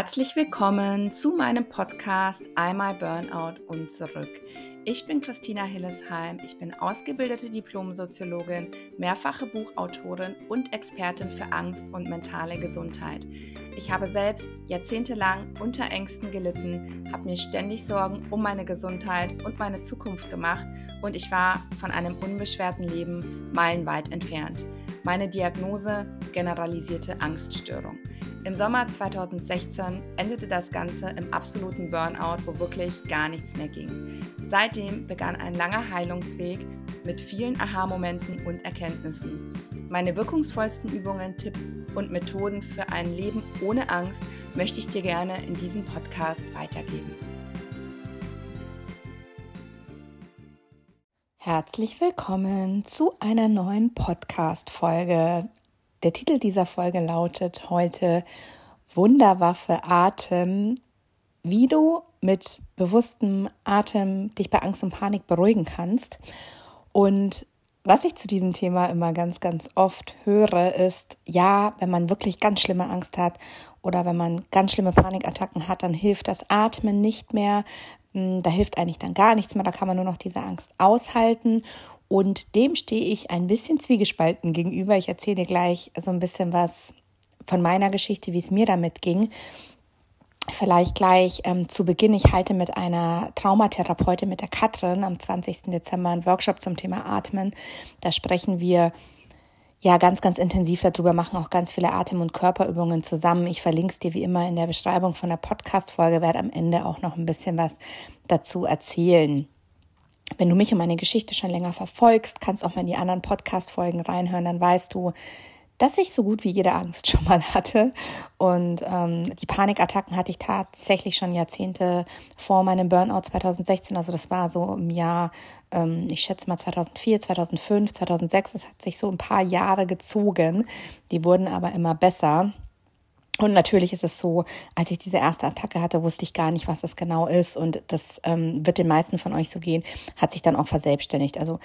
Herzlich willkommen zu meinem Podcast Einmal Burnout und zurück. Ich bin Christina Hillesheim. Ich bin ausgebildete Diplomsoziologin, mehrfache Buchautorin und Expertin für Angst und mentale Gesundheit. Ich habe selbst jahrzehntelang unter Ängsten gelitten, habe mir ständig Sorgen um meine Gesundheit und meine Zukunft gemacht und ich war von einem unbeschwerten Leben meilenweit entfernt. Meine Diagnose generalisierte Angststörung. Im Sommer 2016 endete das Ganze im absoluten Burnout, wo wirklich gar nichts mehr ging. Seitdem begann ein langer Heilungsweg mit vielen Aha-Momenten und Erkenntnissen. Meine wirkungsvollsten Übungen, Tipps und Methoden für ein Leben ohne Angst möchte ich dir gerne in diesem Podcast weitergeben. Herzlich willkommen zu einer neuen Podcast-Folge. Der Titel dieser Folge lautet heute Wunderwaffe Atem, wie du mit bewusstem Atem dich bei Angst und Panik beruhigen kannst. Und was ich zu diesem Thema immer ganz, ganz oft höre, ist, ja, wenn man wirklich ganz schlimme Angst hat oder wenn man ganz schlimme Panikattacken hat, dann hilft das Atmen nicht mehr. Hm, da hilft eigentlich dann gar nichts mehr. Da kann man nur noch diese Angst aushalten. Und dem stehe ich ein bisschen zwiegespalten gegenüber. Ich erzähle dir gleich so ein bisschen was von meiner Geschichte, wie es mir damit ging. Vielleicht gleich ähm, zu Beginn. Ich halte mit einer Traumatherapeutin, mit der Katrin, am 20. Dezember einen Workshop zum Thema Atmen. Da sprechen wir ja ganz, ganz intensiv darüber, machen auch ganz viele Atem- und Körperübungen zusammen. Ich verlinke es dir wie immer in der Beschreibung von der Podcast-Folge, werde am Ende auch noch ein bisschen was dazu erzählen. Wenn du mich und meine Geschichte schon länger verfolgst, kannst auch mal in die anderen Podcast-Folgen reinhören, dann weißt du, dass ich so gut wie jede Angst schon mal hatte. Und ähm, die Panikattacken hatte ich tatsächlich schon Jahrzehnte vor meinem Burnout 2016. Also das war so im Jahr, ähm, ich schätze mal 2004, 2005, 2006. Das hat sich so ein paar Jahre gezogen. Die wurden aber immer besser. Und natürlich ist es so, als ich diese erste Attacke hatte, wusste ich gar nicht, was das genau ist. Und das ähm, wird den meisten von euch so gehen, hat sich dann auch verselbstständigt. Also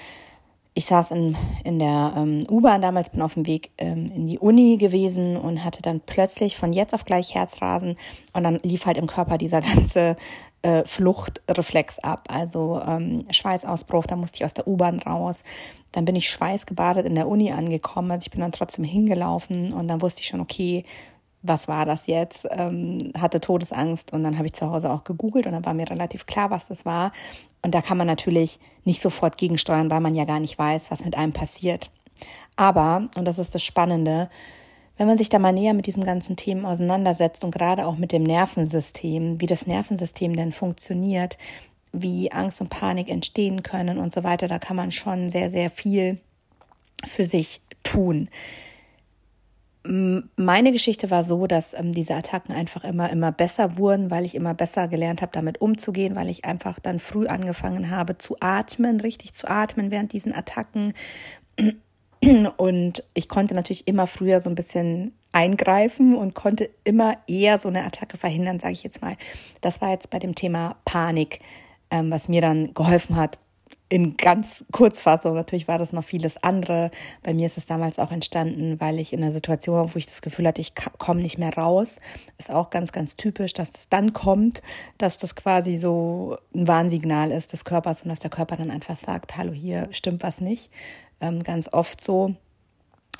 ich saß in, in der ähm, U-Bahn damals, bin auf dem Weg ähm, in die Uni gewesen und hatte dann plötzlich von jetzt auf gleich Herzrasen und dann lief halt im Körper dieser ganze äh, Fluchtreflex ab. Also ähm, Schweißausbruch, da musste ich aus der U-Bahn raus. Dann bin ich schweißgebadet in der Uni angekommen. Also ich bin dann trotzdem hingelaufen und dann wusste ich schon, okay, was war das jetzt? Ähm, hatte Todesangst und dann habe ich zu Hause auch gegoogelt und dann war mir relativ klar, was das war. Und da kann man natürlich nicht sofort gegensteuern, weil man ja gar nicht weiß, was mit einem passiert. Aber, und das ist das Spannende, wenn man sich da mal näher mit diesen ganzen Themen auseinandersetzt und gerade auch mit dem Nervensystem, wie das Nervensystem denn funktioniert, wie Angst und Panik entstehen können und so weiter, da kann man schon sehr, sehr viel für sich tun meine Geschichte war so, dass ähm, diese Attacken einfach immer, immer besser wurden, weil ich immer besser gelernt habe, damit umzugehen, weil ich einfach dann früh angefangen habe zu atmen, richtig zu atmen während diesen Attacken. Und ich konnte natürlich immer früher so ein bisschen eingreifen und konnte immer eher so eine Attacke verhindern, sage ich jetzt mal. Das war jetzt bei dem Thema Panik, ähm, was mir dann geholfen hat, in ganz Kurzfassung, natürlich war das noch vieles andere. Bei mir ist es damals auch entstanden, weil ich in einer Situation war, wo ich das Gefühl hatte, ich komme nicht mehr raus. Ist auch ganz, ganz typisch, dass das dann kommt, dass das quasi so ein Warnsignal ist des Körpers und dass der Körper dann einfach sagt, hallo, hier stimmt was nicht. Ähm, ganz oft so.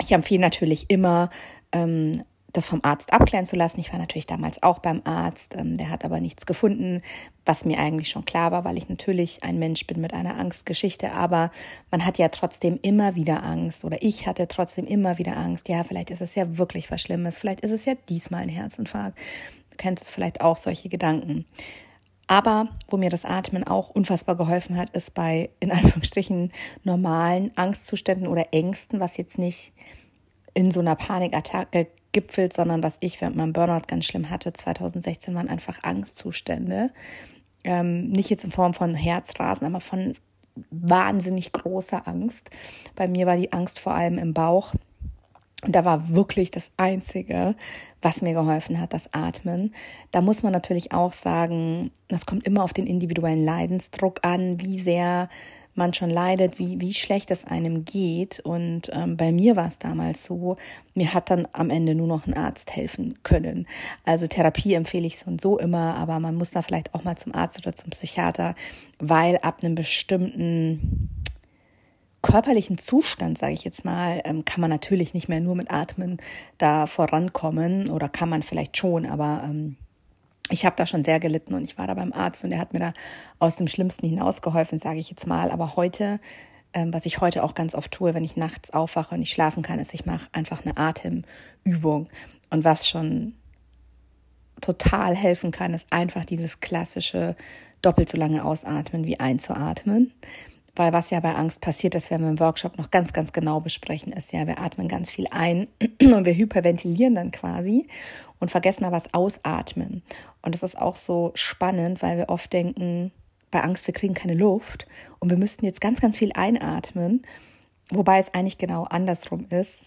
Ich empfehle natürlich immer, ähm, das vom Arzt abklären zu lassen. Ich war natürlich damals auch beim Arzt, ähm, der hat aber nichts gefunden, was mir eigentlich schon klar war, weil ich natürlich ein Mensch bin mit einer Angstgeschichte, aber man hat ja trotzdem immer wieder Angst oder ich hatte trotzdem immer wieder Angst. Ja, vielleicht ist es ja wirklich was Schlimmes, vielleicht ist es ja diesmal ein Herzinfarkt. Du kennst es vielleicht auch solche Gedanken. Aber wo mir das Atmen auch unfassbar geholfen hat, ist bei in Anführungsstrichen normalen Angstzuständen oder Ängsten, was jetzt nicht in so einer Panikattacke gipfelt, sondern was ich während meinem Burnout ganz schlimm hatte, 2016 waren einfach Angstzustände. Ähm, nicht jetzt in Form von Herzrasen, aber von wahnsinnig großer Angst. Bei mir war die Angst vor allem im Bauch. Und da war wirklich das Einzige, was mir geholfen hat, das Atmen. Da muss man natürlich auch sagen, das kommt immer auf den individuellen Leidensdruck an, wie sehr man schon leidet, wie, wie schlecht es einem geht. Und ähm, bei mir war es damals so, mir hat dann am Ende nur noch ein Arzt helfen können. Also Therapie empfehle ich so und so immer, aber man muss da vielleicht auch mal zum Arzt oder zum Psychiater, weil ab einem bestimmten körperlichen Zustand, sage ich jetzt mal, ähm, kann man natürlich nicht mehr nur mit Atmen da vorankommen oder kann man vielleicht schon, aber ähm, ich habe da schon sehr gelitten und ich war da beim Arzt und der hat mir da aus dem Schlimmsten hinausgeholfen, sage ich jetzt mal. Aber heute, ähm, was ich heute auch ganz oft tue, wenn ich nachts aufwache und nicht schlafen kann, ist, ich mache einfach eine Atemübung. Und was schon total helfen kann, ist einfach dieses klassische doppelt so lange ausatmen wie einzuatmen. Weil was ja bei Angst passiert, das werden wir im Workshop noch ganz, ganz genau besprechen, ist ja, wir atmen ganz viel ein und wir hyperventilieren dann quasi und vergessen aber das Ausatmen. Und das ist auch so spannend, weil wir oft denken, bei Angst, wir kriegen keine Luft und wir müssten jetzt ganz, ganz viel einatmen, wobei es eigentlich genau andersrum ist.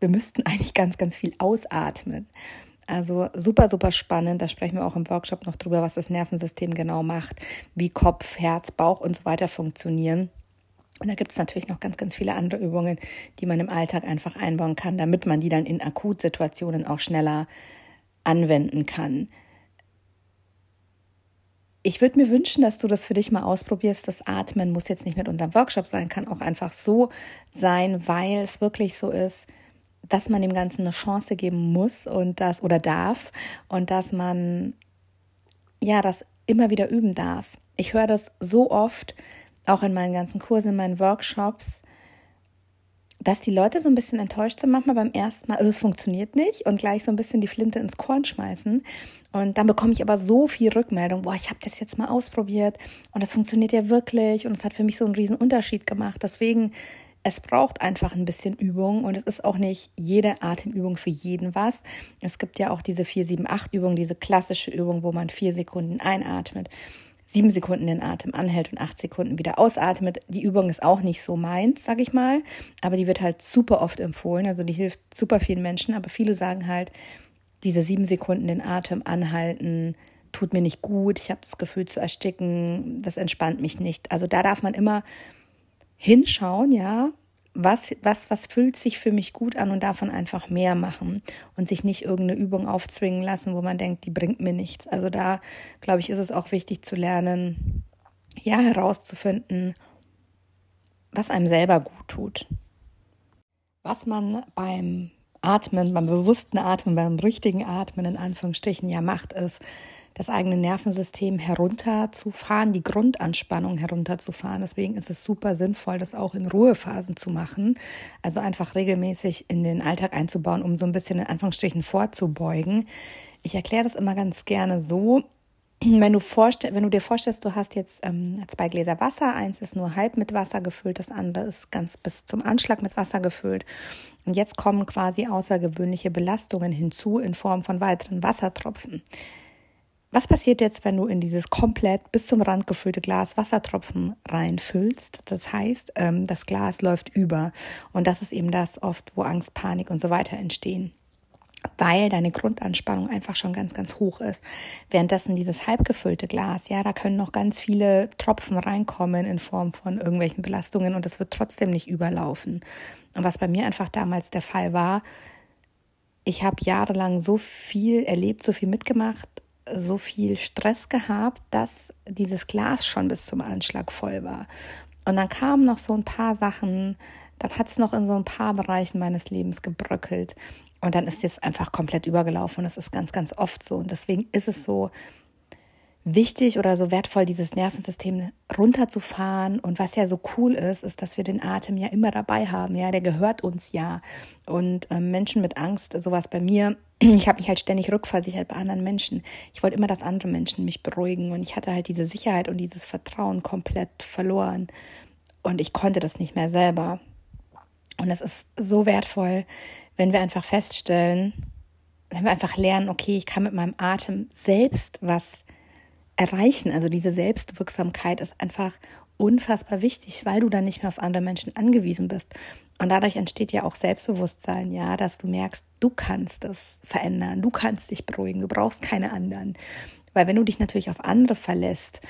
Wir müssten eigentlich ganz, ganz viel ausatmen. Also super, super spannend. Da sprechen wir auch im Workshop noch drüber, was das Nervensystem genau macht, wie Kopf, Herz, Bauch und so weiter funktionieren. Und da gibt es natürlich noch ganz, ganz viele andere Übungen, die man im Alltag einfach einbauen kann, damit man die dann in Akutsituationen auch schneller anwenden kann. Ich würde mir wünschen, dass du das für dich mal ausprobierst. Das Atmen muss jetzt nicht mit unserem Workshop sein, kann auch einfach so sein, weil es wirklich so ist, dass man dem Ganzen eine Chance geben muss und das oder darf und dass man ja das immer wieder üben darf. Ich höre das so oft, auch in meinen ganzen Kursen, in meinen Workshops, dass die Leute so ein bisschen enttäuscht sind, manchmal beim ersten Mal, oh, es funktioniert nicht und gleich so ein bisschen die Flinte ins Korn schmeißen. Und dann bekomme ich aber so viel Rückmeldung, boah, ich habe das jetzt mal ausprobiert und das funktioniert ja wirklich und es hat für mich so einen riesen Unterschied gemacht. Deswegen es braucht einfach ein bisschen Übung und es ist auch nicht jede Atemübung für jeden was. Es gibt ja auch diese 4-7-8-Übung, diese klassische Übung, wo man vier Sekunden einatmet, sieben Sekunden den Atem anhält und acht Sekunden wieder ausatmet. Die Übung ist auch nicht so meins, sag ich mal, aber die wird halt super oft empfohlen. Also die hilft super vielen Menschen, aber viele sagen halt, diese sieben Sekunden den Atem anhalten, tut mir nicht gut, ich habe das Gefühl zu ersticken, das entspannt mich nicht. Also da darf man immer hinschauen, ja, was, was, was fühlt sich für mich gut an und davon einfach mehr machen und sich nicht irgendeine Übung aufzwingen lassen, wo man denkt, die bringt mir nichts. Also da, glaube ich, ist es auch wichtig zu lernen, ja, herauszufinden, was einem selber gut tut. Was man beim Atmen, beim bewussten Atmen, beim richtigen Atmen in Anführungsstrichen ja macht, ist, das eigene Nervensystem herunterzufahren, die Grundanspannung herunterzufahren. Deswegen ist es super sinnvoll, das auch in Ruhephasen zu machen. Also einfach regelmäßig in den Alltag einzubauen, um so ein bisschen in Anführungsstrichen vorzubeugen. Ich erkläre das immer ganz gerne so, wenn du, wenn du dir vorstellst, du hast jetzt ähm, zwei Gläser Wasser, eins ist nur halb mit Wasser gefüllt, das andere ist ganz bis zum Anschlag mit Wasser gefüllt. Und jetzt kommen quasi außergewöhnliche Belastungen hinzu in Form von weiteren Wassertropfen. Was passiert jetzt, wenn du in dieses komplett bis zum Rand gefüllte Glas Wassertropfen reinfüllst? Das heißt, ähm, das Glas läuft über. Und das ist eben das oft, wo Angst, Panik und so weiter entstehen weil deine Grundanspannung einfach schon ganz, ganz hoch ist. Währenddessen dieses halbgefüllte Glas, ja, da können noch ganz viele Tropfen reinkommen in Form von irgendwelchen Belastungen und es wird trotzdem nicht überlaufen. Und was bei mir einfach damals der Fall war, ich habe jahrelang so viel erlebt, so viel mitgemacht, so viel Stress gehabt, dass dieses Glas schon bis zum Anschlag voll war. Und dann kamen noch so ein paar Sachen, dann hat es noch in so ein paar Bereichen meines Lebens gebröckelt. Und dann ist es einfach komplett übergelaufen. Und das ist ganz, ganz oft so. Und deswegen ist es so, wichtig oder so wertvoll, dieses Nervensystem runterzufahren. Und was ja so cool ist, ist, dass wir den Atem ja immer dabei haben. Ja, der gehört uns ja. Und äh, Menschen mit Angst, sowas bei mir, ich habe mich halt ständig rückversichert bei anderen Menschen. Ich wollte immer, dass andere Menschen mich beruhigen. Und ich hatte halt diese Sicherheit und dieses Vertrauen komplett verloren. Und ich konnte das nicht mehr selber. Und es ist so wertvoll, wenn wir einfach feststellen, wenn wir einfach lernen, okay, ich kann mit meinem Atem selbst was erreichen. Also diese Selbstwirksamkeit ist einfach unfassbar wichtig, weil du dann nicht mehr auf andere Menschen angewiesen bist. Und dadurch entsteht ja auch Selbstbewusstsein, ja, dass du merkst, du kannst es verändern, du kannst dich beruhigen, du brauchst keine anderen. Weil wenn du dich natürlich auf andere verlässt,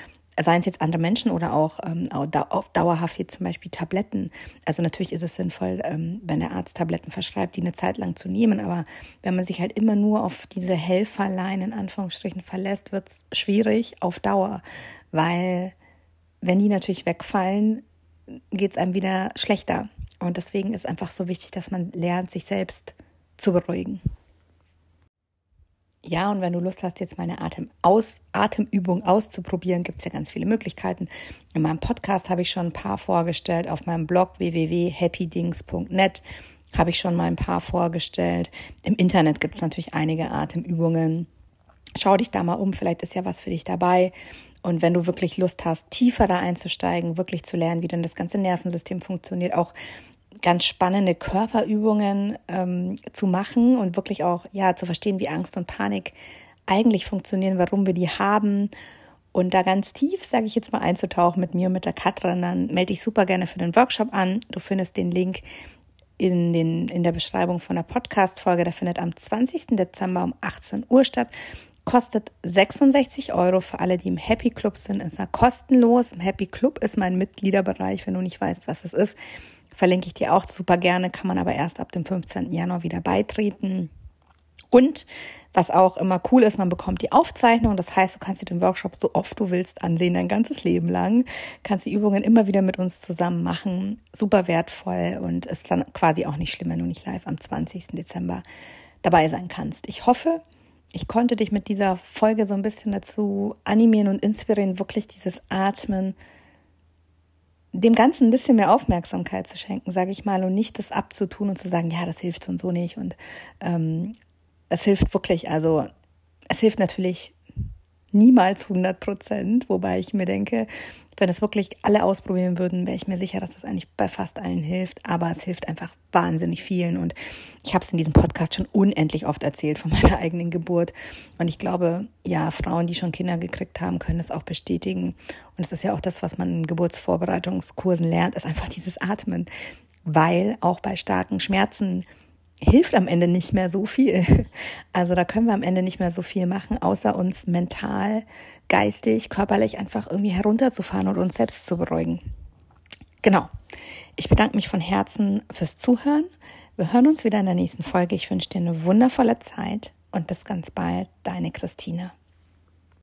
seien es jetzt andere Menschen oder auch ähm, dauerhaft jetzt zum Beispiel Tabletten. Also natürlich ist es sinnvoll, ähm, wenn der Arzt Tabletten verschreibt, die eine Zeit lang zu nehmen. Aber wenn man sich halt immer nur auf diese Helferlein in Anführungsstrichen verlässt, wird es schwierig auf Dauer, weil wenn die natürlich wegfallen, geht es einem wieder schlechter. Und deswegen ist einfach so wichtig, dass man lernt, sich selbst zu beruhigen. Ja, und wenn du Lust hast, jetzt mal eine Atem aus, Atemübung auszuprobieren, gibt es ja ganz viele Möglichkeiten. In meinem Podcast habe ich schon ein paar vorgestellt. Auf meinem Blog www.happydings.net habe ich schon mal ein paar vorgestellt. Im Internet gibt es natürlich einige Atemübungen. Schau dich da mal um, vielleicht ist ja was für dich dabei. Und wenn du wirklich Lust hast, tiefer da einzusteigen, wirklich zu lernen, wie denn das ganze Nervensystem funktioniert, auch ganz spannende Körperübungen ähm, zu machen und wirklich auch ja zu verstehen, wie Angst und Panik eigentlich funktionieren, warum wir die haben und da ganz tief, sage ich jetzt mal, einzutauchen mit mir und mit der Katrin, dann melde dich super gerne für den Workshop an. Du findest den Link in, den, in der Beschreibung von der Podcast-Folge. Der findet am 20. Dezember um 18 Uhr statt. Kostet 66 Euro für alle, die im Happy Club sind. Ist er kostenlos. Im Happy Club ist mein Mitgliederbereich, wenn du nicht weißt, was das ist verlinke ich dir auch super gerne, kann man aber erst ab dem 15. Januar wieder beitreten. Und was auch immer cool ist, man bekommt die Aufzeichnung. Das heißt, du kannst dir den Workshop so oft du willst ansehen, dein ganzes Leben lang. Kannst die Übungen immer wieder mit uns zusammen machen. Super wertvoll und ist dann quasi auch nicht schlimm, wenn du nicht live am 20. Dezember dabei sein kannst. Ich hoffe, ich konnte dich mit dieser Folge so ein bisschen dazu animieren und inspirieren, wirklich dieses Atmen dem Ganzen ein bisschen mehr Aufmerksamkeit zu schenken, sage ich mal, und nicht das abzutun und zu sagen, ja, das hilft so und so nicht. Und ähm, es hilft wirklich, also es hilft natürlich niemals 100 Prozent, wobei ich mir denke, wenn es wirklich alle ausprobieren würden, wäre ich mir sicher, dass das eigentlich bei fast allen hilft. Aber es hilft einfach wahnsinnig vielen. Und ich habe es in diesem Podcast schon unendlich oft erzählt von meiner eigenen Geburt. Und ich glaube, ja, Frauen, die schon Kinder gekriegt haben, können das auch bestätigen. Und es ist ja auch das, was man in Geburtsvorbereitungskursen lernt, ist einfach dieses Atmen. Weil auch bei starken Schmerzen hilft am Ende nicht mehr so viel. Also da können wir am Ende nicht mehr so viel machen, außer uns mental, geistig, körperlich einfach irgendwie herunterzufahren und uns selbst zu beruhigen. Genau. Ich bedanke mich von Herzen fürs Zuhören. Wir hören uns wieder in der nächsten Folge. Ich wünsche dir eine wundervolle Zeit und bis ganz bald, deine Christine.